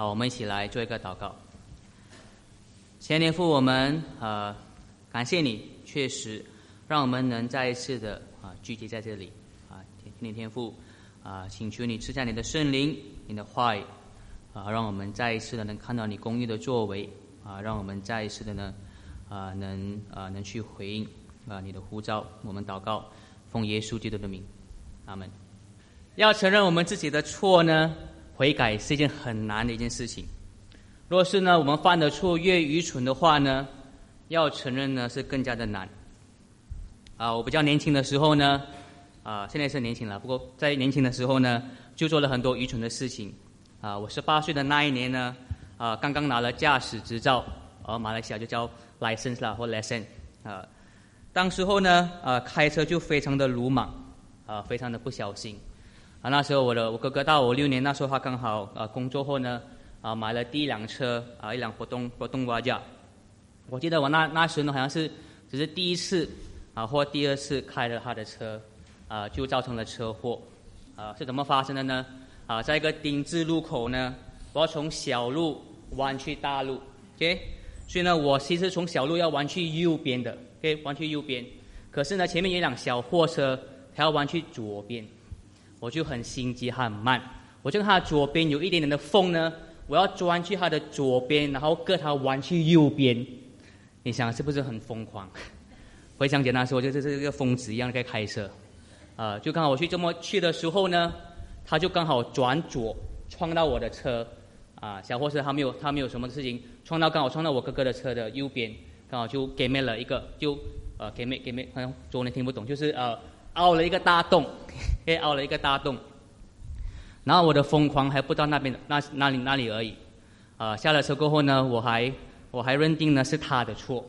好，我们一起来做一个祷告。前年父，我们呃感谢你，确实让我们能再一次的啊聚集在这里啊，天天天父啊，请求你赐下你的圣灵，你的话语啊，让我们再一次的能看到你公义的作为啊，让我们再一次的呢啊能啊能去回应啊你的呼召。我们祷告，奉耶稣基督的名，阿门。要承认我们自己的错呢？悔改是一件很难的一件事情。若是呢，我们犯的错越愚蠢的话呢，要承认呢是更加的难。啊，我比较年轻的时候呢，啊，现在是年轻了。不过在年轻的时候呢，就做了很多愚蠢的事情。啊，我十八岁的那一年呢，啊，刚刚拿了驾驶执照，而马来西亚就叫 license 啦或 lesson。啊，当时候呢，啊，开车就非常的鲁莽，啊，非常的不小心。啊，那时候我的我哥哥大我六年，那时候他刚好啊工作后呢，啊买了第一辆车啊一辆活动活动瓦架。我记得我那那时候呢好像是只是第一次啊或第二次开了他的车，啊就造成了车祸。啊是怎么发生的呢？啊在一个丁字路口呢，我要从小路弯去大路，OK，所以呢我其实从小路要弯去右边的，OK 弯去右边，可是呢前面有一辆小货车，它要弯去左边。我就很心急，很慢。我就看它左边有一点点的缝呢，我要钻去它的左边，然后割它弯去右边。你想是不是很疯狂？回想简单说，就就是一个疯子一样在开车。啊，就刚好我去这么去的时候呢，他就刚好转左撞到我的车。啊，小货车他没有他没有什么事情，撞到刚好撞到我哥哥的车的右边，刚好就给灭了一个，就呃给灭给灭，好像中文听不懂，就是呃。凹了一个大洞，哎，凹了一个大洞。然后我的疯狂还不到那边那那里那里而已，啊，下了车过后呢，我还我还认定呢是他的错，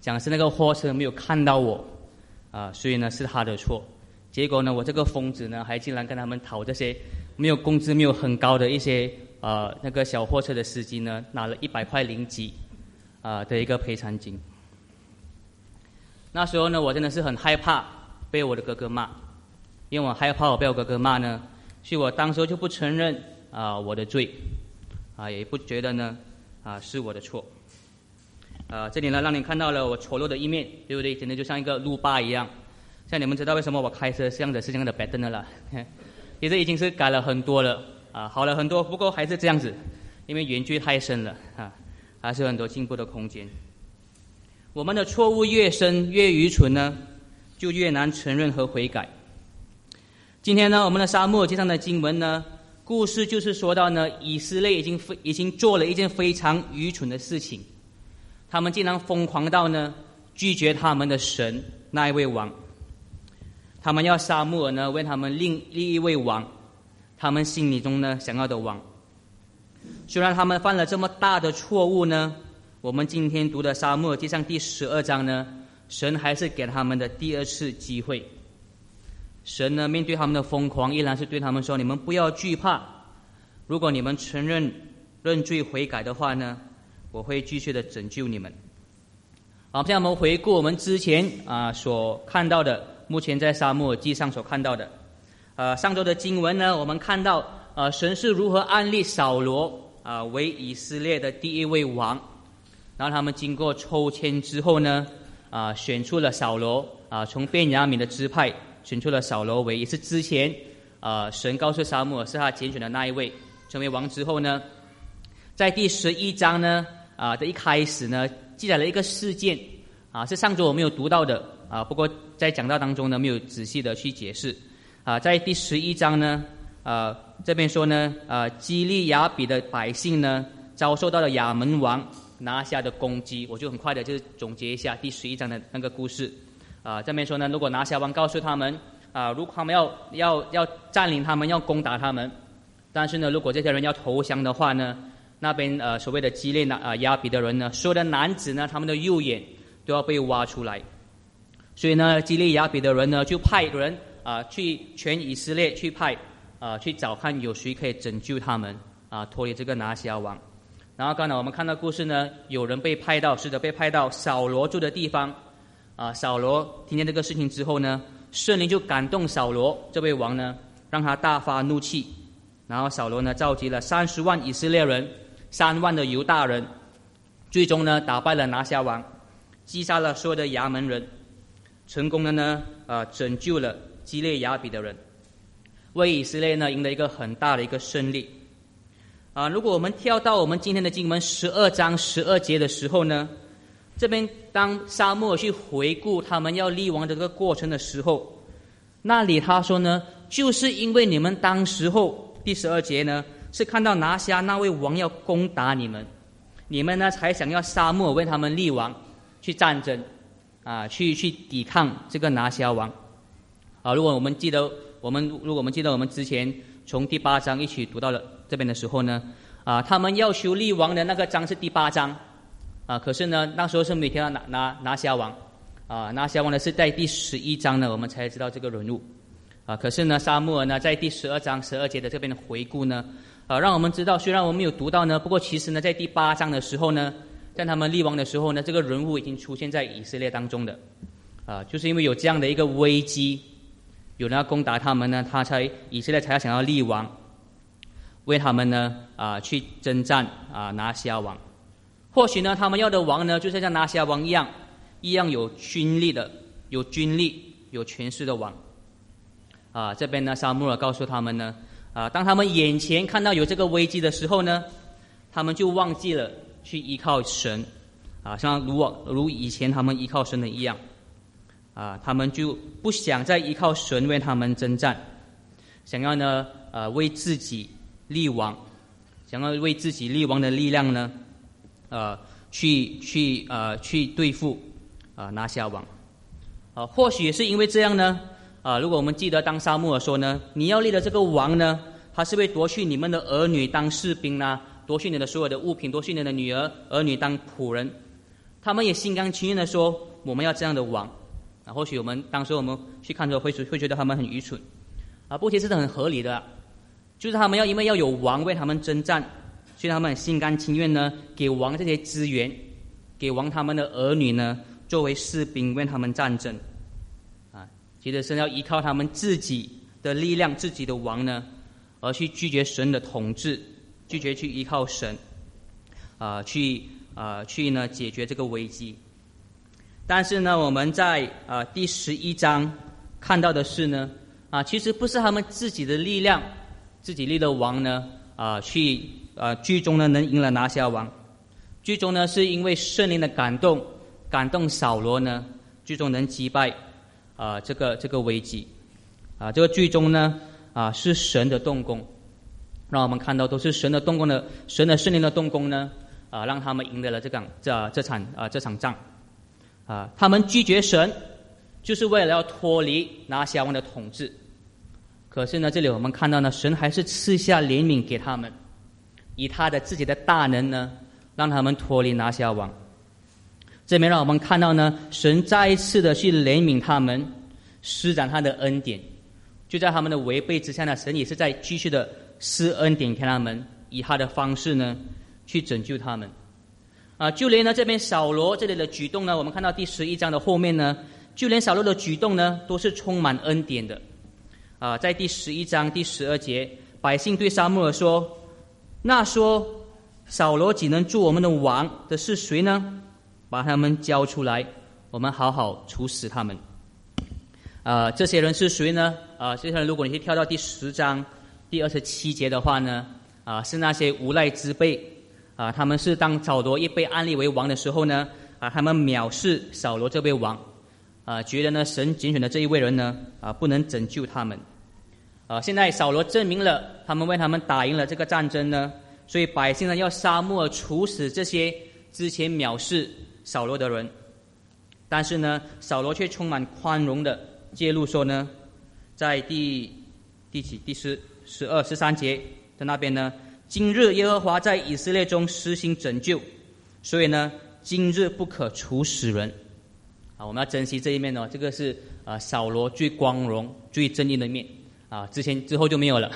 讲是那个货车没有看到我，啊，所以呢是他的错。结果呢，我这个疯子呢还竟然跟他们讨这些没有工资没有很高的一些呃那个小货车的司机呢拿了一百块零几啊的一个赔偿金。那时候呢，我真的是很害怕。被我的哥哥骂，因为我害怕我被我哥哥骂呢，所以我当时就不承认啊我的罪，啊也不觉得呢啊是我的错，啊这里呢让你看到了我丑陋的一面，对不对？真的就像一个路霸一样。像你们知道为什么我开车这样的是这样的 bad 的了？其实已经是改了很多了，啊好了很多，不过还是这样子，因为原罪太深了啊，还是有很多进步的空间。我们的错误越深越愚蠢呢？就越难承认和悔改。今天呢，我们的沙漠街上的经文呢，故事就是说到呢，以色列已经非已经做了一件非常愚蠢的事情，他们竟然疯狂到呢，拒绝他们的神那一位王。他们要沙漠呢为他们另另一位王，他们心里中呢想要的王。虽然他们犯了这么大的错误呢，我们今天读的沙漠街上第十二章呢。神还是给他们的第二次机会。神呢，面对他们的疯狂，依然是对他们说：“你们不要惧怕。如果你们承认认罪悔改的话呢，我会继续的拯救你们。”好，现在我们回顾我们之前啊所看到的，目前在沙漠记上所看到的。呃，上周的经文呢，我们看到呃神是如何安立扫罗啊为以色列的第一位王，然后他们经过抽签之后呢。啊，选出了扫罗啊，从便雅悯的支派选出了扫罗为也是之前啊，神告诉沙漠是他拣选的那一位成为王之后呢，在第十一章呢啊的一开始呢，记载了一个事件啊，是上周我没有读到的啊，不过在讲道当中呢没有仔细的去解释啊，在第十一章呢啊这边说呢啊，基利亚比的百姓呢遭受到了亚门王。拿下的攻击，我就很快的，就总结一下第十一章的那个故事。啊，这边说呢，如果拿下王告诉他们，啊，如果他们要要要占领他们，要攻打他们，但是呢，如果这些人要投降的话呢，那边呃所谓的激烈的啊亚比的人呢，所有的男子呢，他们的右眼都要被挖出来。所以呢，激烈亚比的人呢，就派人啊去全以色列去派啊去找看有谁可以拯救他们啊脱离这个拿下王。然后刚才我们看到故事呢，有人被派到，试着被派到扫罗住的地方。啊，扫罗听见这个事情之后呢，圣灵就感动扫罗这位王呢，让他大发怒气，然后扫罗呢召集了三十万以色列人，三万的犹大人，最终呢打败了拿辖王，击杀了所有的衙门人，成功的呢呃拯救了基列雅比的人，为以色列呢赢得一个很大的一个胜利。啊，如果我们跳到我们今天的经文十二章十二节的时候呢，这边当沙漠去回顾他们要立王的这个过程的时候，那里他说呢，就是因为你们当时候。第十二节呢，是看到拿下那位王要攻打你们，你们呢才想要沙漠为他们立王，去战争，啊，去去抵抗这个拿下王，啊，如果我们记得，我们如果我们记得我们之前从第八章一起读到了这边的时候呢，啊，他们要修立王的那个章是第八章，啊，可是呢那时候是每天要拿拿拿下王，啊，拿下王呢是在第十一章呢，我们才知道这个人物。啊，可是呢，沙漠呢，在第十二章十二节的这边的回顾呢，啊，让我们知道，虽然我们有读到呢，不过其实呢，在第八章的时候呢，在他们立王的时候呢，这个人物已经出现在以色列当中的，啊，就是因为有这样的一个危机，有人要攻打他们呢，他才以色列才要想要立王，为他们呢啊去征战啊拿下王，或许呢，他们要的王呢，就是像拿下王一样，一样有军力的，有军力、有权势的王。啊，这边呢，沙穆尔告诉他们呢，啊，当他们眼前看到有这个危机的时候呢，他们就忘记了去依靠神，啊，像如往如以前他们依靠神的一样，啊，他们就不想再依靠神为他们征战，想要呢，呃，为自己立王，想要为自己立王的力量呢，呃，去去呃去对付啊拿下王，啊，或许也是因为这样呢。啊，如果我们记得当沙漠尔说呢，你要立的这个王呢，他是会夺去你们的儿女当士兵呐，夺去你的所有的物品，夺去你的女儿儿女当仆人。他们也心甘情愿的说，我们要这样的王。啊，或许我们当时我们去看的时候会会觉得他们很愚蠢，啊，不，其实是很合理的，就是他们要因为要有王为他们征战，所以他们心甘情愿呢，给王这些资源，给王他们的儿女呢，作为士兵为他们战争。啊其实是要依靠他们自己的力量、自己的王呢，而去拒绝神的统治，拒绝去依靠神，啊，去啊，去呢解决这个危机。但是呢，我们在啊第十一章看到的是呢，啊，其实不是他们自己的力量、自己立的王呢，啊，去啊最终呢能赢了拿下王，最终呢是因为圣灵的感动，感动扫罗呢，最终能击败。啊，这个这个危机，啊，这个最终呢，啊，是神的动工，让我们看到都是神的动工的，神的圣灵的动工呢，啊，让他们赢得了这场这这场啊这场仗，啊，他们拒绝神，就是为了要脱离拿辖王的统治，可是呢，这里我们看到呢，神还是赐下怜悯给他们，以他的自己的大能呢，让他们脱离拿辖王。这边让我们看到呢，神再一次的去怜悯他们，施展他的恩典，就在他们的违背之下呢，神也是在继续的施恩典给他们，以他的方式呢去拯救他们。啊，就连呢这边扫罗这里的举动呢，我们看到第十一章的后面呢，就连扫罗的举动呢都是充满恩典的。啊，在第十一章第十二节，百姓对沙漠尔说：“那说扫罗只能做我们的王的是谁呢？”把他们交出来，我们好好处死他们。啊，这些人是谁呢？啊，接下来如果你去跳到第十章第二十七节的话呢，啊，是那些无赖之辈。啊，他们是当扫罗一被安立为王的时候呢，啊，他们藐视扫罗这位王，啊，觉得呢神拣选的这一位人呢，啊，不能拯救他们。啊，现在扫罗证明了他们为他们打赢了这个战争呢，所以百姓呢要杀漠处死这些之前藐视。扫罗的人，但是呢，扫罗却充满宽容的介入说呢，在第第几第十十二十三节的那边呢，今日耶和华在以色列中施行拯救，所以呢，今日不可处死人。啊，我们要珍惜这一面哦，这个是啊扫罗最光荣、最正义的一面啊，之前之后就没有了。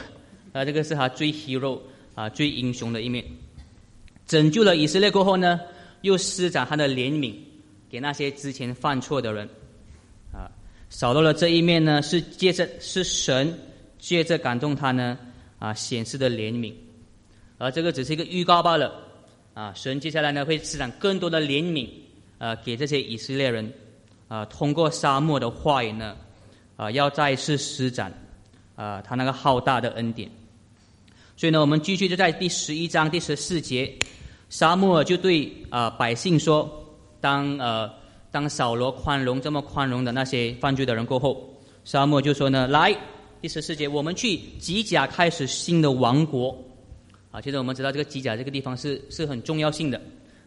啊，这个是他最 hero 啊最英雄的一面，拯救了以色列过后呢。又施展他的怜悯给那些之前犯错的人，啊，扫罗的这一面呢，是借着是神借着感动他呢，啊显示的怜悯，而这个只是一个预告罢了。啊，神接下来呢会施展更多的怜悯，呃，给这些以色列人，啊，通过沙漠的话语呢，啊，要再次施展，啊，他那个浩大的恩典。所以呢，我们继续就在第十一章第十四节，沙漠就对啊百姓说：当呃当扫罗宽容这么宽容的那些犯罪的人过后，沙漠就说呢：来第十四节，我们去吉甲开始新的王国。啊，其实我们知道这个吉甲这个地方是是很重要性的。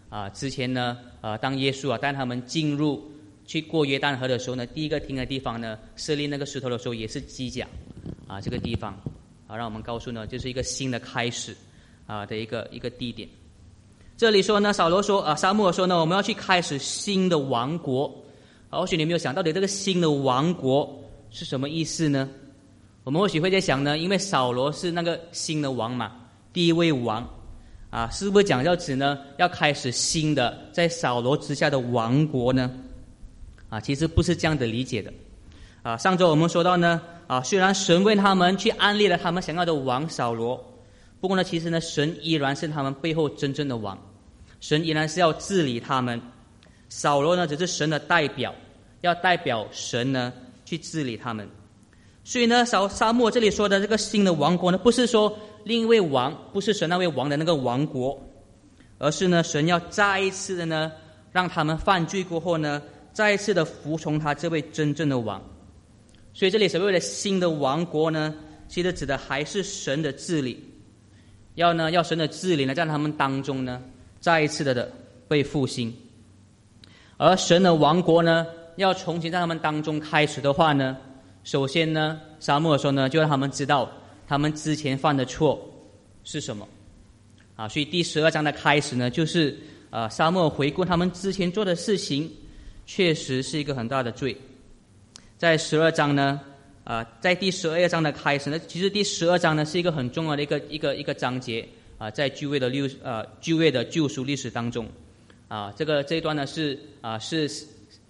啊，之前呢，啊当耶稣啊带他们进入去过约旦河的时候呢，第一个停的地方呢，设立那个石头的时候也是吉甲，啊这个地方。啊，让我们告诉呢，就是一个新的开始，啊的一个一个地点。这里说呢，扫罗说啊，沙漠说呢，我们要去开始新的王国。或许你没有想到底这个新的王国是什么意思呢？我们或许会在想呢，因为扫罗是那个新的王嘛，第一位王，啊，是不是讲要指呢，要开始新的在扫罗之下的王国呢？啊，其实不是这样的理解的。啊，上周我们说到呢。啊，虽然神为他们去安利了他们想要的王扫罗，不过呢，其实呢，神依然是他们背后真正的王，神依然是要治理他们。扫罗呢，只是神的代表，要代表神呢去治理他们。所以呢，扫沙漠这里说的这个新的王国呢，不是说另一位王，不是神那位王的那个王国，而是呢，神要再一次的呢，让他们犯罪过后呢，再一次的服从他这位真正的王。所以这里所谓的新的王国呢，其实指的还是神的治理，要呢要神的治理呢，在他们当中呢，再一次的的被复兴。而神的王国呢，要重新在他们当中开始的话呢，首先呢，沙漠说呢，就让他们知道他们之前犯的错是什么。啊，所以第十二章的开始呢，就是啊，沙漠回顾他们之前做的事情，确实是一个很大的罪。在十二章呢，啊，在第十二章的开始呢，其实第十二章呢是一个很重要的一个一个一个章节啊，在旧约的六呃旧约的救赎历史当中，啊，这个这一段呢是啊是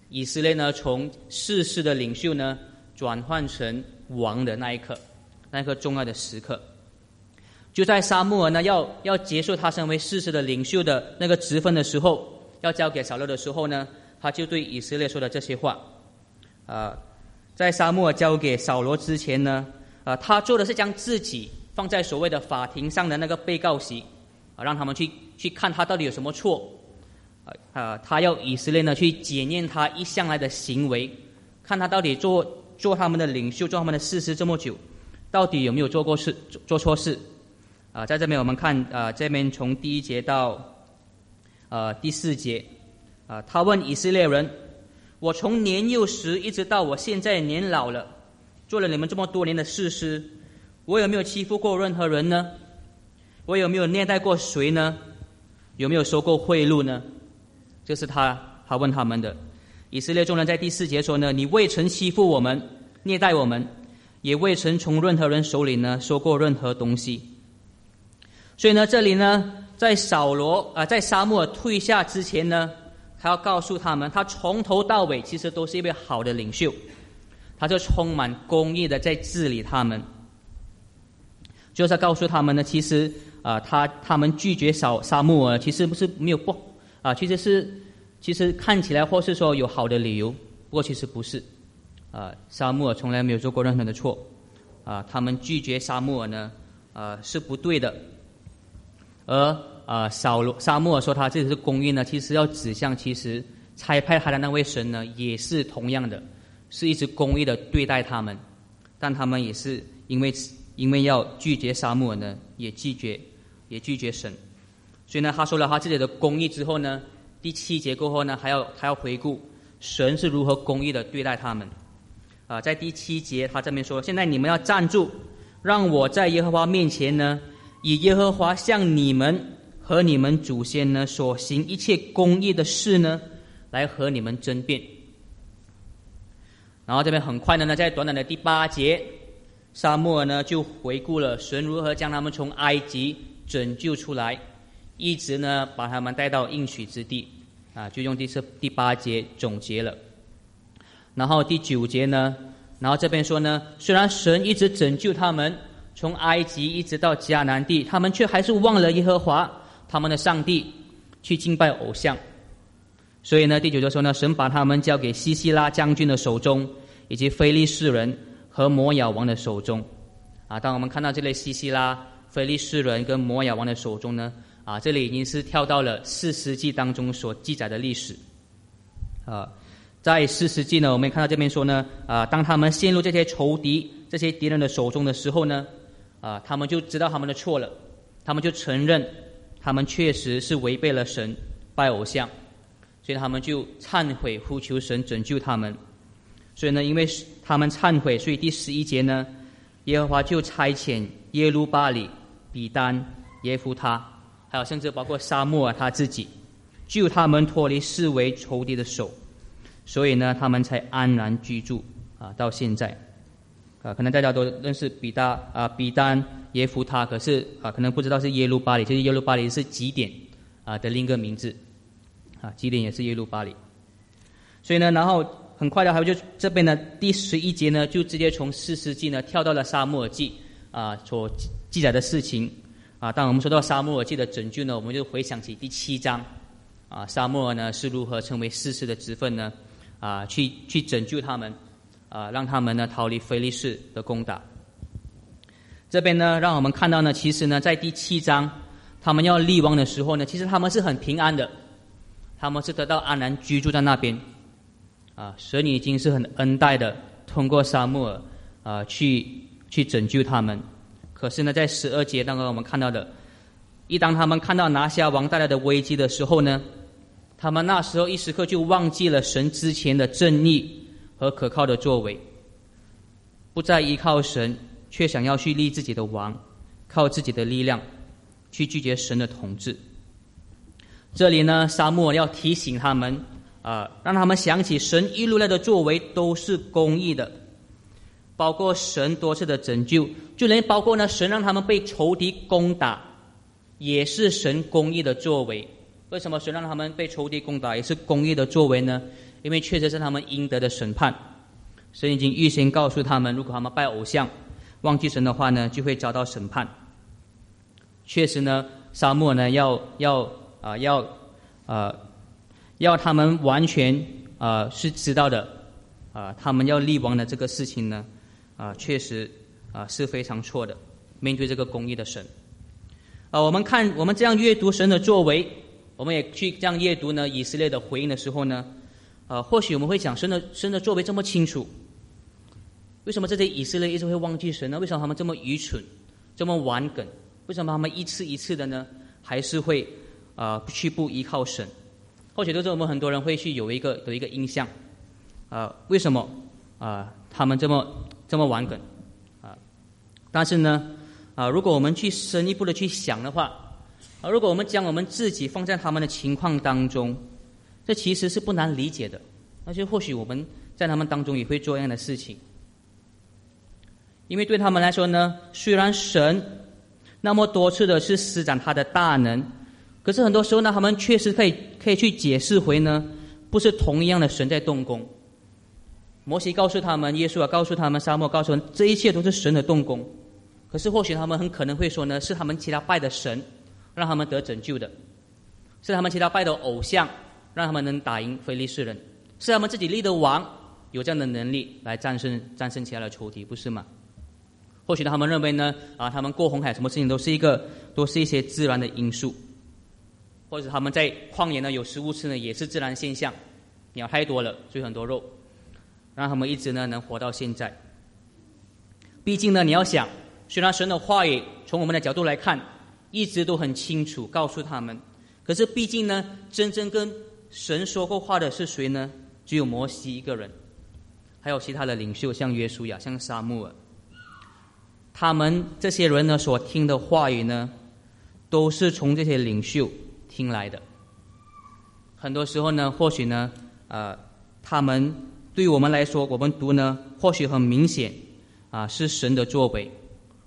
以色列呢从世世的领袖呢转换成王的那一刻，那一刻重要的时刻，就在沙漠尔呢要要结束他身为世世的领袖的那个职分的时候，要交给扫罗的时候呢，他就对以色列说的这些话，啊。在沙漠交给扫罗之前呢，啊，他做的是将自己放在所谓的法庭上的那个被告席，啊，让他们去去看他到底有什么错，啊，他要以色列呢去检验他一向来的行为，看他到底做做他们的领袖，做他们的事实这么久，到底有没有做过事做做错事，啊，在这边我们看啊，这边从第一节到，呃第四节，啊，他问以色列人。我从年幼时一直到我现在年老了，做了你们这么多年的事师，我有没有欺负过任何人呢？我有没有虐待过谁呢？有没有收过贿赂呢？这是他他问他们的。以色列众人在第四节说呢：“你未曾欺负我们，虐待我们，也未曾从任何人手里呢收过任何东西。”所以呢，这里呢，在扫罗啊，在沙漠退下之前呢。他要告诉他们，他从头到尾其实都是一位好的领袖，他就充满公义的在治理他们。就是告诉他们呢，其实啊，他他们拒绝扫沙漠尔，其实不是没有不啊，其实是其实看起来或是说有好的理由，不过其实不是啊，沙漠尔从来没有做过任何的错啊，他们拒绝沙漠尔呢啊是不对的，而。啊，扫罗沙漠说他这里是公义呢，其实要指向其实差派他的那位神呢，也是同样的，是一直公义的对待他们，但他们也是因为因为要拒绝沙漠呢，也拒绝也拒绝神，所以呢，他说了他自己的公义之后呢，第七节过后呢，还要还要回顾神是如何公义的对待他们，啊，在第七节他这边说，现在你们要站住，让我在耶和华面前呢，以耶和华向你们。和你们祖先呢所行一切公义的事呢，来和你们争辩。然后这边很快的呢，在短短的第八节，沙漠呢就回顾了神如何将他们从埃及拯救出来，一直呢把他们带到应许之地，啊，就用第四第八节总结了。然后第九节呢，然后这边说呢，虽然神一直拯救他们从埃及一直到迦南地，他们却还是忘了耶和华他们的上帝，去敬拜偶像。所以呢，第九节说呢，神把他们交给西西拉将军的手中，以及非利士人和摩亚王的手中。啊，当我们看到这类西西拉、非利士人跟摩亚王的手中呢，啊，这里已经是跳到了四世纪当中所记载的历史。啊，在四世纪呢，我们看到这边说呢，啊，当他们陷入这些仇敌、这些敌人的手中的时候呢。啊，他们就知道他们的错了，他们就承认，他们确实是违背了神，拜偶像，所以他们就忏悔，呼求神拯救他们。所以呢，因为他们忏悔，所以第十一节呢，耶和华就差遣耶路巴里、比丹、耶夫他，还有甚至包括沙漠啊他自己，救他们脱离视为仇敌的手，所以呢，他们才安然居住啊，到现在。啊，可能大家都认识比达啊，比丹耶夫他，可是啊，可能不知道是耶路巴里，就是耶路巴里是极点啊的另一个名字，啊，极点也是耶路巴里。所以呢，然后很快的，还有就这边呢，第十一节呢，就直接从四世纪呢跳到了沙漠记啊所记载的事情啊。当我们说到沙漠记的拯救呢，我们就回想起第七章啊，沙漠呢是如何成为世世的职分呢？啊，去去拯救他们。啊，让他们呢逃离菲利士的攻打。这边呢，让我们看到呢，其实呢，在第七章，他们要立王的时候呢，其实他们是很平安的，他们是得到安然居住在那边。啊，神已经是很恩待的，通过沙漠尔啊，去去拯救他们。可是呢，在十二节当中，我们看到的，一当他们看到拿下王带来的危机的时候呢，他们那时候一时刻就忘记了神之前的正义。和可靠的作为，不再依靠神，却想要去立自己的王，靠自己的力量去拒绝神的统治。这里呢，沙漠要提醒他们啊，让他们想起神一路来的作为都是公义的，包括神多次的拯救，就连包括呢，神让他们被仇敌攻打，也是神公义的作为。为什么神让他们被仇敌攻打，也是公义的作为呢？因为确实是他们应得的审判，神已经预先告诉他们，如果他们拜偶像、忘记神的话呢，就会遭到审判。确实呢，沙漠呢要要啊要啊要他们完全啊是知道的啊，他们要立王的这个事情呢啊确实啊是非常错的。面对这个公义的神啊，我们看我们这样阅读神的作为，我们也去这样阅读呢以色列的回应的时候呢。啊，或许我们会讲神的神的作为这么清楚，为什么这些以色列一直会忘记神呢？为什么他们这么愚蠢，这么顽梗？为什么他们一次一次的呢？还是会啊去不依靠神？或许都是我们很多人会去有一个有一个印象啊，为什么啊他们这么这么顽梗啊？但是呢啊，如果我们去深一步的去想的话啊，如果我们将我们自己放在他们的情况当中。这其实是不难理解的，而且或许我们在他们当中也会做一样的事情，因为对他们来说呢，虽然神那么多次的是施展他的大能，可是很多时候呢，他们确实可以可以去解释回呢，不是同一样的神在动工。摩西告诉他们，耶稣啊告诉他们，沙漠告诉他们，这一切都是神的动工。可是或许他们很可能会说呢，是他们其他拜的神让他们得拯救的，是他们其他拜的偶像。让他们能打赢非利士人，是他们自己立的王有这样的能力来战胜战胜其他的仇敌，不是吗？或许他们认为呢，啊，他们过红海什么事情都是一个都是一些自然的因素，或者他们在旷野呢有食物吃呢也是自然现象，鸟太多了，所以很多肉，让他们一直呢能活到现在。毕竟呢，你要想，虽然神的话语从我们的角度来看一直都很清楚告诉他们，可是毕竟呢，真正跟神说过话的是谁呢？只有摩西一个人，还有其他的领袖，像约书亚、像沙穆尔。他们这些人呢，所听的话语呢，都是从这些领袖听来的。很多时候呢，或许呢，呃，他们对我们来说，我们读呢，或许很明显啊，是神的作为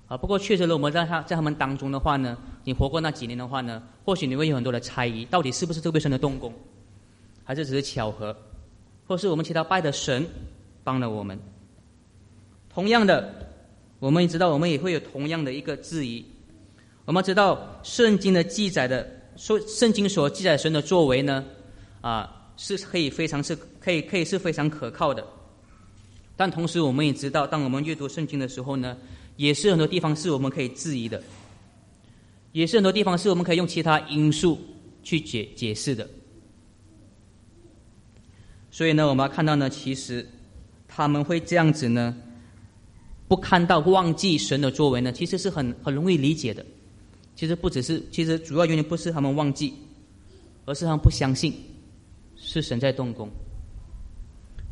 啊。不过，确实呢，我们在他在他们当中的话呢，你活过那几年的话呢，或许你会有很多的猜疑，到底是不是这位神的动工？还是只是巧合，或是我们其他拜的神帮了我们。同样的，我们也知道我们也会有同样的一个质疑。我们知道圣经的记载的说，圣经所记载神的作为呢，啊，是可以非常是可以可以是非常可靠的。但同时，我们也知道，当我们阅读圣经的时候呢，也是很多地方是我们可以质疑的，也是很多地方是我们可以用其他因素去解解释的。所以呢，我们要看到呢，其实他们会这样子呢，不看到忘记神的作为呢，其实是很很容易理解的。其实不只是，其实主要原因不是他们忘记，而是他们不相信是神在动工。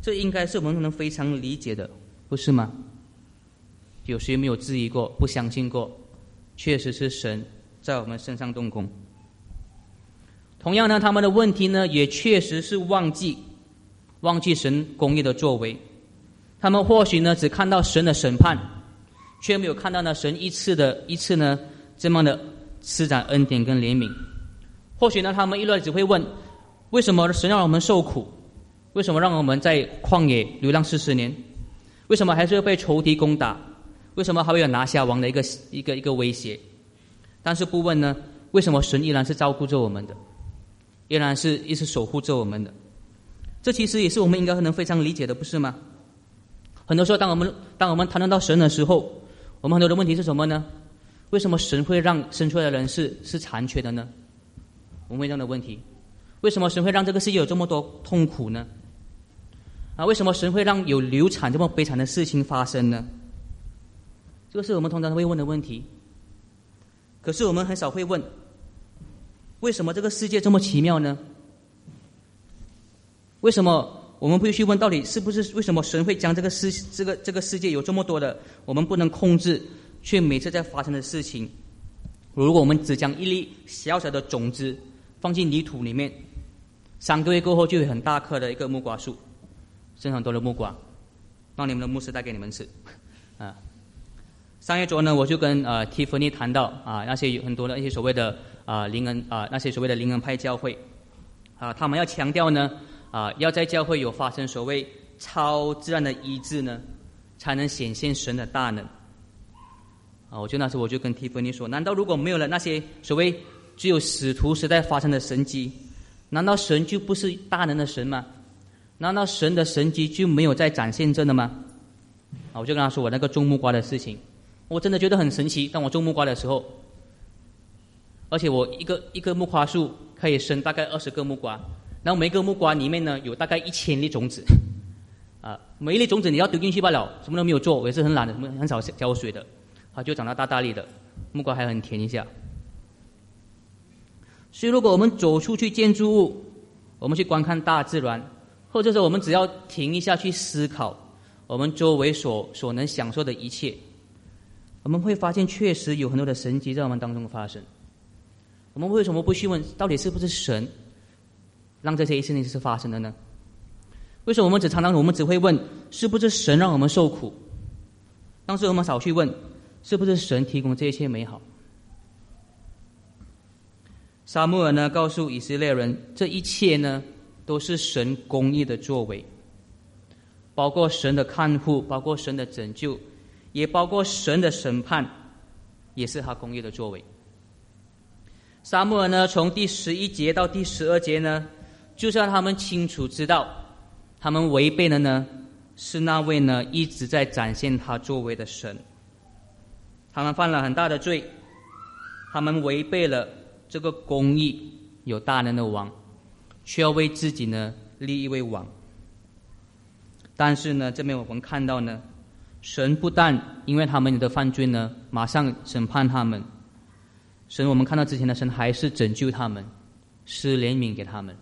这应该是我们能非常理解的，不是吗？有谁没有质疑过、不相信过？确实是神在我们身上动工。同样呢，他们的问题呢，也确实是忘记。忘记神公义的作为，他们或许呢只看到神的审判，却没有看到呢神一次的一次呢这么的施展恩典跟怜悯。或许呢他们一路只会问：为什么神让我们受苦？为什么让我们在旷野流浪四十年？为什么还是要被仇敌攻打？为什么还会有拿下王的一个一个一个威胁？但是不问呢？为什么神依然是照顾着我们的？依然是一直守护着我们的？这其实也是我们应该能非常理解的，不是吗？很多时候，当我们当我们谈论到神的时候，我们很多的问题是什么呢？为什么神会让生出来的人是是残缺的呢？我们会这样的问题：为什么神会让这个世界有这么多痛苦呢？啊，为什么神会让有流产这么悲惨的事情发生呢？这个是我们通常会问的问题。可是我们很少会问：为什么这个世界这么奇妙呢？为什么我们不去问到底是不是为什么神会将这个世这个这个世界有这么多的我们不能控制却每次在发生的事情？如果我们只将一粒小小的种子放进泥土里面，三个月过后就有很大棵的一个木瓜树，生很多的木瓜，让你们的牧师带给你们吃。啊，上一周呢，我就跟呃 Tiffany 谈到啊，那些有很多的一些所谓的啊灵恩啊那些所谓的灵恩派教会啊，他们要强调呢。啊，要在教会有发生所谓超自然的医治呢，才能显现神的大能。啊，我就那时候我就跟提芬尼说：，难道如果没有了那些所谓只有使徒时代发生的神迹，难道神就不是大能的神吗？难道神的神迹就没有在展现着的吗？啊，我就跟他说我那个种木瓜的事情，我真的觉得很神奇。当我种木瓜的时候，而且我一个一个木瓜树可以生大概二十个木瓜。然后每个木瓜里面呢，有大概一千粒种子，啊，每一粒种子你要丢进去罢了，什么都没有做，我也是很懒的，什么很少浇水的，啊，就长到大大粒的，木瓜还很甜一下。所以，如果我们走出去建筑物，我们去观看大自然，或者说我们只要停一下去思考我们周围所所能享受的一切，我们会发现确实有很多的神迹在我们当中发生。我们为什么不去问，到底是不是神？让这些事情是发生的呢？为什么我们只常常我们只会问是不是神让我们受苦？但是我们少去问是不是神提供这一切美好？沙穆尔呢告诉以色列人，这一切呢都是神公义的作为，包括神的看护，包括神的拯救，也包括神的审判，也是他公义的作为。沙穆尔呢从第十一节到第十二节呢。就是让他们清楚知道，他们违背的呢是那位呢一直在展现他作为的神。他们犯了很大的罪，他们违背了这个公义有大能的王，却要为自己呢立一位王。但是呢，这边我们看到呢，神不但因为他们的犯罪呢，马上审判他们，神我们看到之前的神还是拯救他们，施怜悯给他们。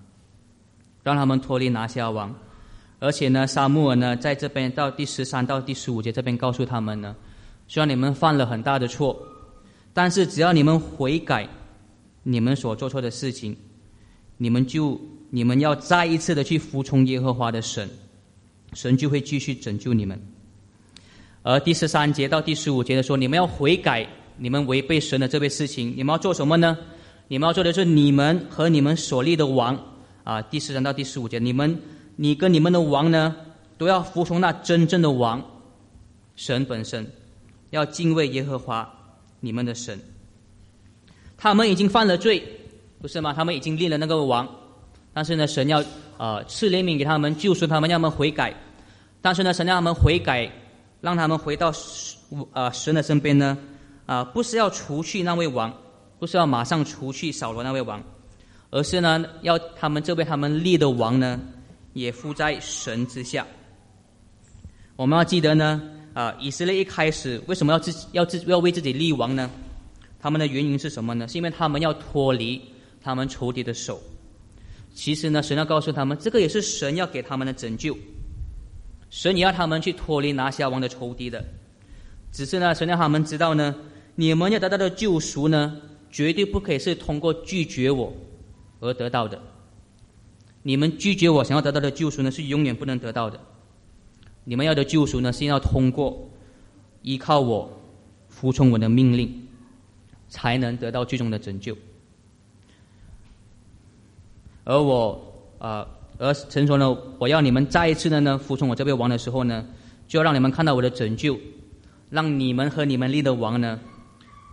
让他们脱离拿下王，而且呢，沙穆尔呢，在这边到第十三到第十五节这边告诉他们呢，虽然你们犯了很大的错，但是只要你们悔改，你们所做错的事情，你们就你们要再一次的去服从耶和华的神，神就会继续拯救你们。而第十三节到第十五节的说，你们要悔改，你们违背神的这位事情，你们要做什么呢？你们要做的是你们和你们所立的王。啊，第十章到第十五节，你们、你跟你们的王呢，都要服从那真正的王，神本身，要敬畏耶和华你们的神。他们已经犯了罪，不是吗？他们已经立了那个王，但是呢，神要呃赐怜悯给他们，救赎他们，让他们悔改。但是呢，神让他们悔改，让他们回到呃神的身边呢，啊，不是要除去那位王，不是要马上除去扫罗那位王，而是呢，要他们这位他们立的王呢，也附在神之下。我们要记得呢，啊，以色列一开始为什么要自要自要为自己立王呢？他们的原因是什么呢？是因为他们要脱离他们仇敌的手。其实呢，神要告诉他们，这个也是神要给他们的拯救。神也要他们去脱离拿下王的仇敌的。只是呢，神让他们知道呢，你们要得到的救赎呢，绝对不可以是通过拒绝我而得到的。你们拒绝我想要得到的救赎呢，是永远不能得到的。你们要的救赎呢，是要通过依靠我，服从我的命令，才能得到最终的拯救。而我啊，而陈说呢，我要你们再一次的呢，服从我这位王的时候呢，就要让你们看到我的拯救，让你们和你们立的王呢，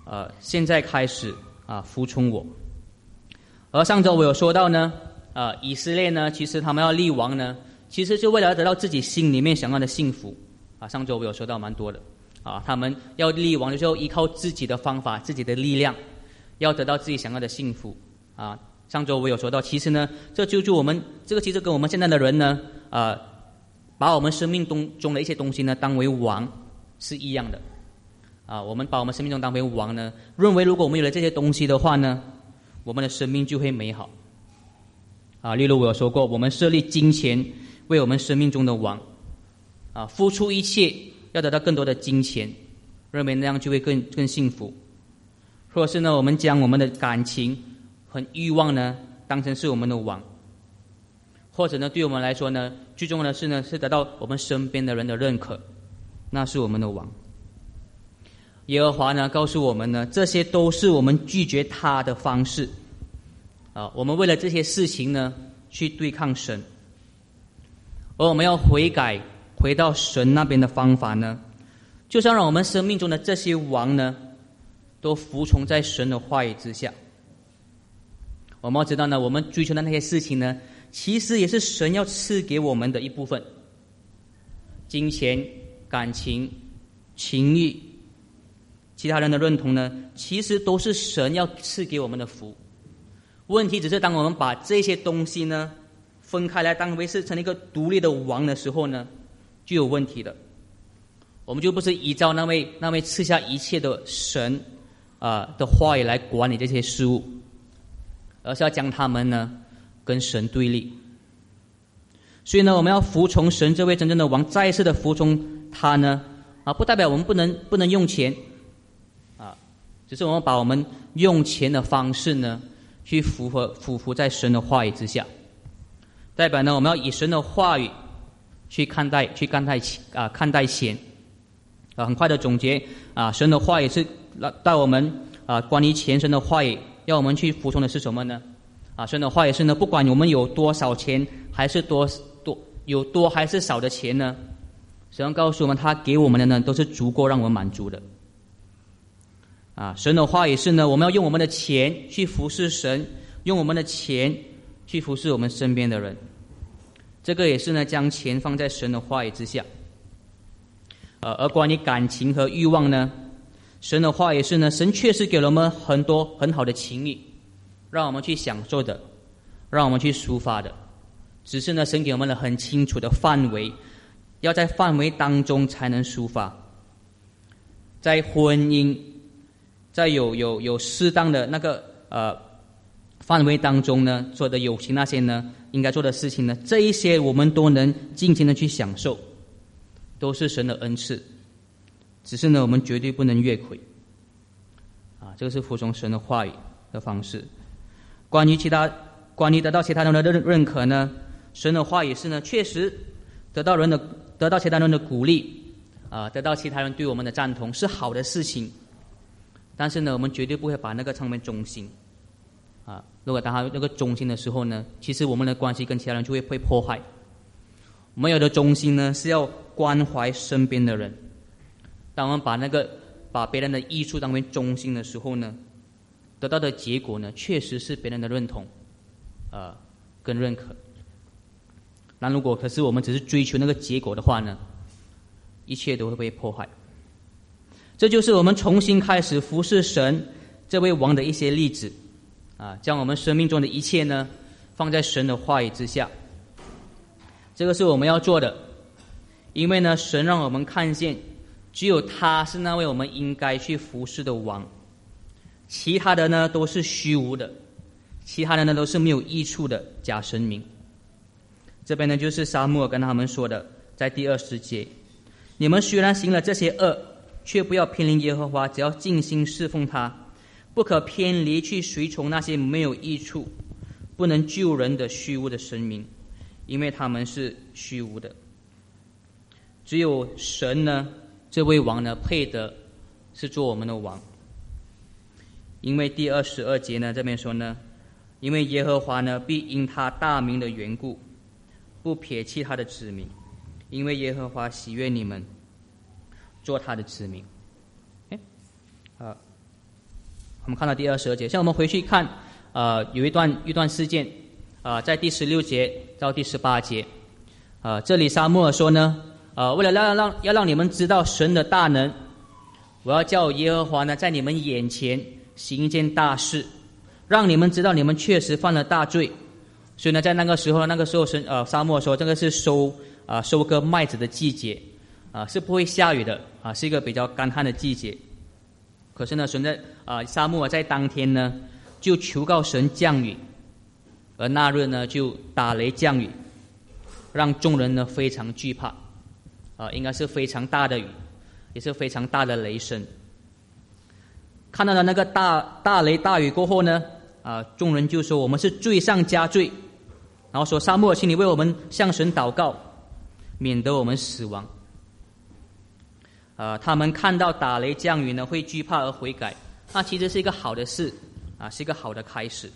呃，现在开始啊，服从我。而上周我有说到呢，啊，以色列呢，其实他们要立王呢。其实就为了得到自己心里面想要的幸福，啊，上周我有说到蛮多的，啊，他们要立王的时候依靠自己的方法、自己的力量，要得到自己想要的幸福，啊，上周我有说到，其实呢，这就就我们这个其实跟我们现在的人呢，啊，把我们生命中中的一些东西呢当为王是一样的，啊，我们把我们生命中当为王呢，认为如果我们有了这些东西的话呢，我们的生命就会美好，啊，例如我有说过，我们设立金钱。为我们生命中的王，啊，付出一切，要得到更多的金钱，认为那样就会更更幸福。或者是呢，我们将我们的感情和欲望呢，当成是我们的王。或者呢，对我们来说呢，最重要的是呢，是得到我们身边的人的认可，那是我们的王。耶和华呢，告诉我们呢，这些都是我们拒绝他的方式。啊，我们为了这些事情呢，去对抗神。而我们要悔改，回到神那边的方法呢，就是要让我们生命中的这些王呢，都服从在神的话语之下。我们要知道呢，我们追求的那些事情呢，其实也是神要赐给我们的一部分。金钱、感情、情欲、其他人的认同呢，其实都是神要赐给我们的福。问题只是当我们把这些东西呢。分开来当为是成一个独立的王的时候呢，就有问题的。我们就不是依照那位那位赐下一切的神啊的话语来管理这些事物，而是要将他们呢跟神对立。所以呢，我们要服从神这位真正的王，再一次的服从他呢啊，不代表我们不能不能用钱，只是我们把我们用钱的方式呢，去符合符合在神的话语之下。代表呢，我们要以神的话语去看待、去看待钱啊，看待钱啊。很快的总结啊，神的话语是带我们啊，关于钱神的话语，要我们去服从的是什么呢？啊，神的话语是呢，不管我们有多少钱，还是多多有多还是少的钱呢，神告诉我们，他给我们的呢，都是足够让我们满足的。啊，神的话也是呢，我们要用我们的钱去服侍神，用我们的钱。去服侍我们身边的人，这个也是呢，将钱放在神的话语之下。呃，而关于感情和欲望呢，神的话也是呢，神确实给了我们很多很好的情谊，让我们去享受的，让我们去抒发的。只是呢，神给我们了很清楚的范围，要在范围当中才能抒发。在婚姻，在有有有适当的那个呃。范围当中呢，做的友情那些呢，应该做的事情呢，这一些我们都能尽情的去享受，都是神的恩赐。只是呢，我们绝对不能越轨。啊，这个是服从神的话语的方式。关于其他，关于得到其他人的认认可呢，神的话语是呢，确实得到人的得到其他人的鼓励，啊，得到其他人对我们的赞同是好的事情。但是呢，我们绝对不会把那个称为中心。啊，如果当他那个中心的时候呢，其实我们的关系跟其他人就会被破坏。我们有的中心呢是要关怀身边的人。当我们把那个把别人的益处当为中心的时候呢，得到的结果呢，确实是别人的认同，呃，跟认可。那如果可是我们只是追求那个结果的话呢，一切都会被破坏。这就是我们重新开始服侍神这位王的一些例子，啊，将我们生命中的一切呢，放在神的话语之下。这个是我们要做的，因为呢，神让我们看见，只有他是那位我们应该去服侍的王，其他的呢都是虚无的，其他的呢都是没有益处的假神明。这边呢就是沙漠跟他们说的，在第二十节，你们虽然行了这些恶，却不要偏离耶和华，只要尽心侍奉他，不可偏离去随从那些没有益处、不能救人的虚无的神明。因为他们是虚无的，只有神呢，这位王呢，配得是做我们的王。因为第二十二节呢，这边说呢，因为耶和华呢，必因他大名的缘故，不撇弃他的子民，因为耶和华喜悦你们，做他的子民。哎，啊，我们看到第二十二节，像我们回去看，呃，有一段一段事件。啊，在第十六节到第十八节，啊，这里沙漠说呢，啊，为了让让要让你们知道神的大能，我要叫耶和华呢在你们眼前行一件大事，让你们知道你们确实犯了大罪。所以呢，在那个时候，那个时候神呃沙漠说，这个是收啊收割麦子的季节，啊是不会下雨的啊，是一个比较干旱的季节。可是呢，神在啊沙漠在当天呢，就求告神降雨。而那日呢，就打雷降雨，让众人呢非常惧怕，啊，应该是非常大的雨，也是非常大的雷声。看到了那个大大雷大雨过后呢，啊，众人就说我们是罪上加罪，然后说沙漠，请你为我们向神祷告，免得我们死亡。呃，他们看到打雷降雨呢，会惧怕而悔改，那其实是一个好的事，啊，是一个好的开始，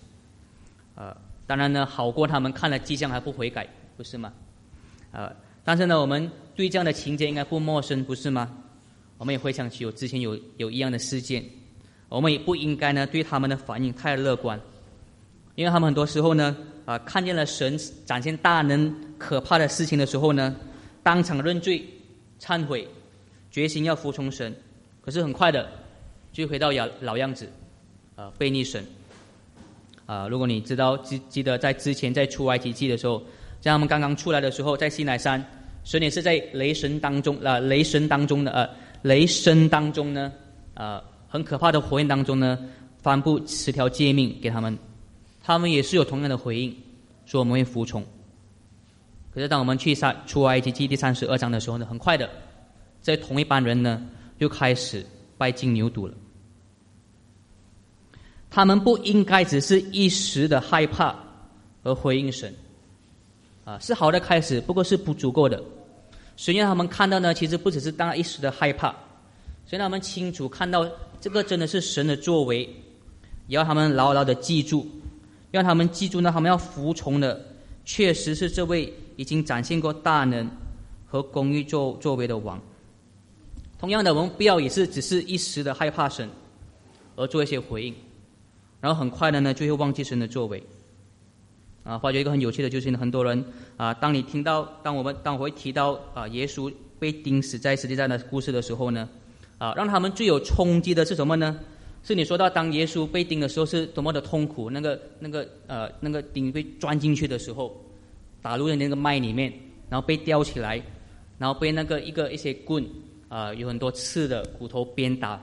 呃。当然呢，好过他们看了迹象还不悔改，不是吗？呃，但是呢，我们对这样的情节应该不陌生，不是吗？我们也回想起有之前有有一样的事件，我们也不应该呢对他们的反应太乐观，因为他们很多时候呢，啊，看见了神展现大能可怕的事情的时候呢，当场认罪、忏悔、决心要服从神，可是很快的就回到老老样子，啊，背逆神。啊，如果你知道记记得在之前在出埃及记的时候，像他们刚刚出来的时候，在西奈山，神也是在雷神当中啊，雷神当中的呃，雷声当中呢，啊，很可怕的火焰当中呢，颁布十条诫命给他们，他们也是有同样的回应，说我们会服从。可是当我们去三出埃及记第三十二章的时候呢，很快的，这同一班人呢，又开始拜金牛犊了。他们不应该只是一时的害怕而回应神，啊，是好的开始，不过是不足够的。所以让他们看到呢，其实不只是当一时的害怕，所以让他们清楚看到这个真的是神的作为，也要他们牢牢的记住，让他们记住呢，他们要服从的，确实是这位已经展现过大能和公义作作为的王。同样的，我们不要也是只是一时的害怕神，而做一些回应。然后很快的呢，就会忘记神的作为。啊，发觉一个很有趣的，就是很多人啊，当你听到，当我们当我会提到啊，耶稣被钉死在十字架的故事的时候呢，啊，让他们最有冲击的是什么呢？是你说到当耶稣被钉的时候是多么的痛苦，那个那个呃那个钉被钻进去的时候，打入了那个脉里面，然后被吊起来，然后被那个一个一些棍啊，有很多刺的骨头鞭打。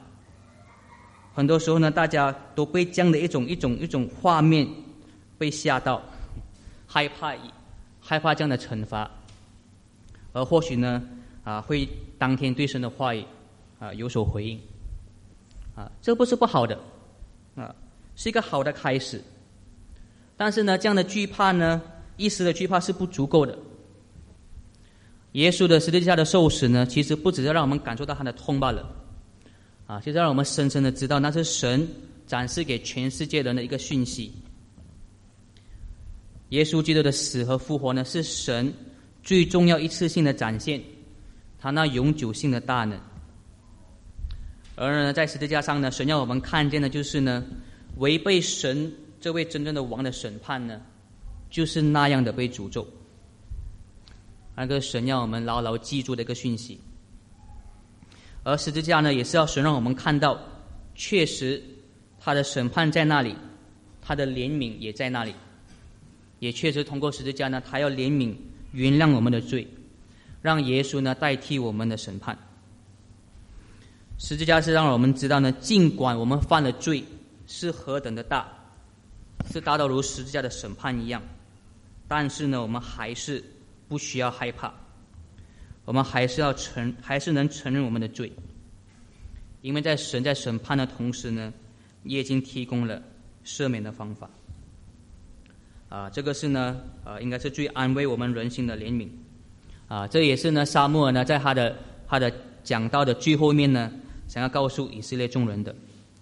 很多时候呢，大家都被这样的一种一种一种画面被吓到，害怕害怕这样的惩罚，而或许呢啊会当天对神的话语啊有所回应，啊这不是不好的，啊是一个好的开始，但是呢这样的惧怕呢一时的惧怕是不足够的。耶稣的十字架的受死呢，其实不只是让我们感受到他的痛罢了。啊，就是让我们深深的知道，那是神展示给全世界人的一个讯息。耶稣基督的死和复活呢，是神最重要一次性的展现，他那永久性的大能。而呢，在十字架上呢，神要我们看见的就是呢，违背神这位真正的王的审判呢，就是那样的被诅咒。那个神要我们牢牢记住的一个讯息。而十字架呢，也是要神让我们看到，确实他的审判在那里，他的怜悯也在那里，也确实通过十字架呢，他要怜悯、原谅我们的罪，让耶稣呢代替我们的审判。十字架是让我们知道呢，尽管我们犯了罪是何等的大，是大到如十字架的审判一样，但是呢，我们还是不需要害怕。我们还是要承，还是能承认我们的罪，因为在神在审判的同时呢，也已经提供了赦免的方法。啊，这个是呢，呃，应该是最安慰我们人心的怜悯。啊，这也是呢，沙漠呢，在他的他的讲到的最后面呢，想要告诉以色列众人的。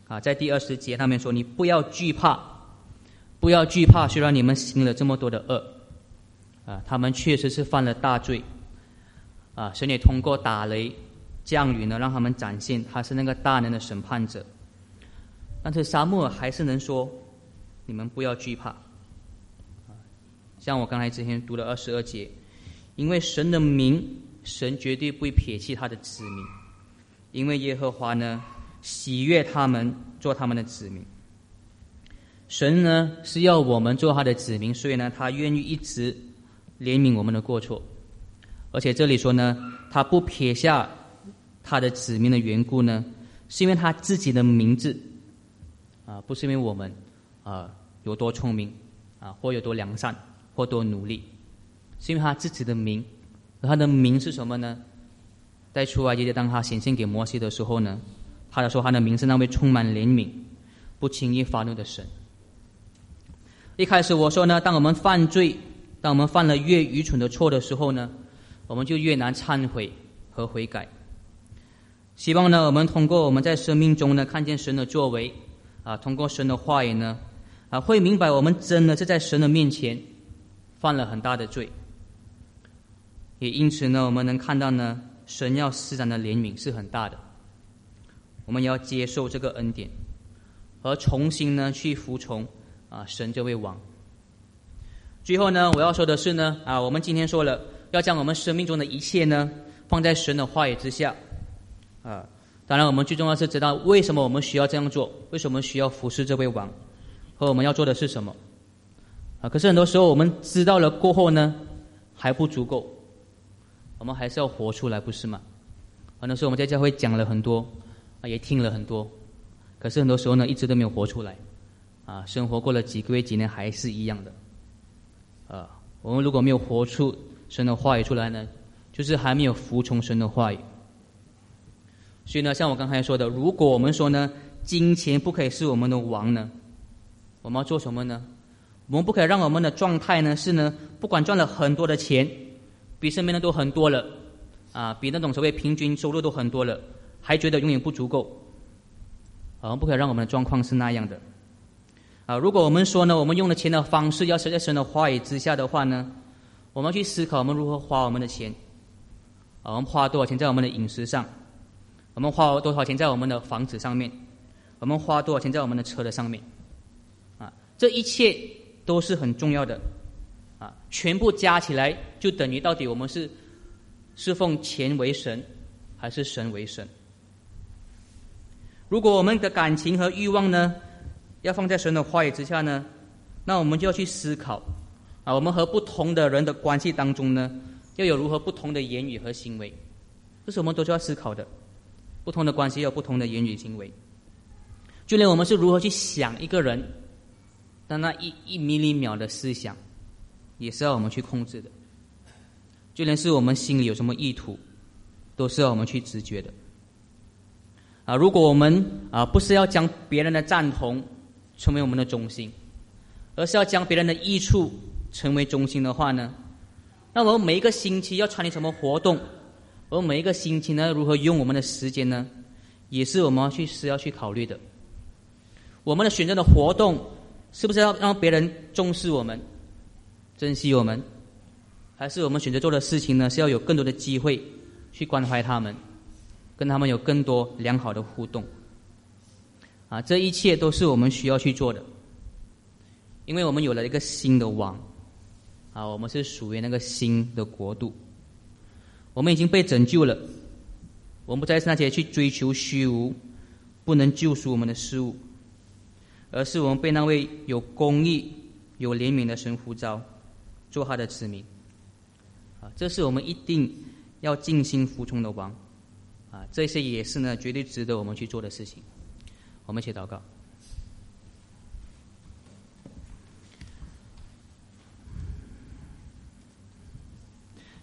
啊，在第二十节上面说：“你不要惧怕，不要惧怕，虽然你们行了这么多的恶，啊，他们确实是犯了大罪。”啊，神也通过打雷、降雨呢，让他们展现他是那个大能的审判者。但是沙漠还是能说：“你们不要惧怕。”像我刚才之前读了二十二节，因为神的名，神绝对不会撇弃他的子民，因为耶和华呢喜悦他们做他们的子民。神呢是要我们做他的子民，所以呢他愿意一直怜悯我们的过错。而且这里说呢，他不撇下他的子民的缘故呢，是因为他自己的名字啊，不是因为我们啊有多聪明啊，或有多良善，或多努力，是因为他自己的名。他的名是什么呢？在出埃及记当他显现给摩西的时候呢，他说他的名是那位充满怜悯、不轻易发怒的神。一开始我说呢，当我们犯罪，当我们犯了越愚蠢的错的时候呢？我们就越难忏悔和悔改。希望呢，我们通过我们在生命中呢看见神的作为，啊，通过神的话语呢，啊，会明白我们真的是在神的面前犯了很大的罪。也因此呢，我们能看到呢，神要施展的怜悯是很大的。我们要接受这个恩典，而重新呢去服从啊神这位王。最后呢，我要说的是呢，啊，我们今天说了。要将我们生命中的一切呢，放在神的话语之下，啊，当然我们最重要是知道为什么我们需要这样做，为什么需要服侍这位王，和我们要做的是什么，啊，可是很多时候我们知道了过后呢，还不足够，我们还是要活出来，不是吗？很多时候我们在教会讲了很多，啊，也听了很多，可是很多时候呢，一直都没有活出来，啊，生活过了几个月、几年还是一样的，啊，我们如果没有活出。神的话语出来呢，就是还没有服从神的话语。所以呢，像我刚才说的，如果我们说呢，金钱不可以是我们的王呢，我们要做什么呢？我们不可以让我们的状态呢是呢，不管赚了很多的钱，比身边的都很多了，啊，比那种所谓平均收入都很多了，还觉得永远不足够。我们不可以让我们的状况是那样的。啊，如果我们说呢，我们用的钱的方式要是在神的话语之下的话呢？我们去思考，我们如何花我们的钱？啊，我们花多少钱在我们的饮食上？我们花多少钱在我们的房子上面？我们花多少钱在我们的车的上面？啊，这一切都是很重要的。啊，全部加起来就等于到底我们是侍奉钱为神，还是神为神？如果我们的感情和欲望呢，要放在神的话语之下呢，那我们就要去思考。啊，我们和不同的人的关系当中呢，要有如何不同的言语和行为，这是我们都需要思考的。不同的关系有不同的言语行为，就连我们是如何去想一个人，但那一一米厘秒的思想，也是要我们去控制的。就连是我们心里有什么意图，都是要我们去直觉的。啊，如果我们啊不是要将别人的赞同成为我们的中心，而是要将别人的益处。成为中心的话呢，那我们每一个星期要参与什么活动？而每一个星期呢，如何用我们的时间呢？也是我们要去是要去考虑的。我们的选择的活动，是不是要让别人重视我们、珍惜我们？还是我们选择做的事情呢？是要有更多的机会去关怀他们，跟他们有更多良好的互动。啊，这一切都是我们需要去做的，因为我们有了一个新的王，啊，我们是属于那个新的国度，我们已经被拯救了，我们不再是那些去追求虚无、不能救赎我们的事物，而是我们被那位有公义、有怜悯的神呼召，做他的子民。啊，这是我们一定要尽心服从的王，啊，这些也是呢，绝对值得我们去做的事情。我们一起祷告。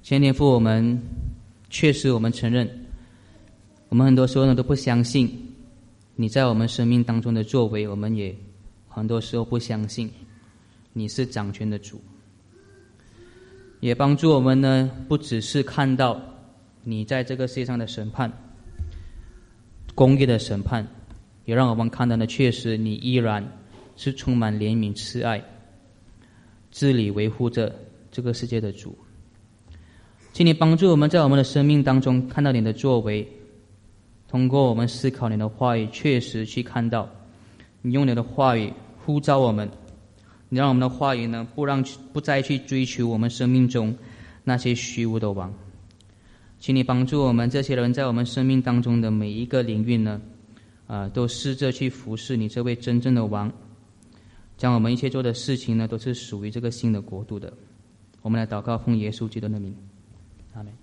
前天父，我们确实，我们承认，我们很多时候呢都不相信你在我们生命当中的作为，我们也很多时候不相信你是掌权的主，也帮助我们呢，不只是看到你在这个世界上的审判，公义的审判。也让我们看到呢，确实你依然是充满怜悯、慈爱、治理、维护着这个世界的主。请你帮助我们在我们的生命当中看到你的作为，通过我们思考你的话语，确实去看到你用你的话语呼召我们，你让我们的话语呢，不让不再去追求我们生命中那些虚无的王。请你帮助我们这些人在我们生命当中的每一个领域呢。啊，都试着去服侍你这位真正的王，将我们一切做的事情呢，都是属于这个新的国度的。我们来祷告，奉耶稣基督的名，阿门。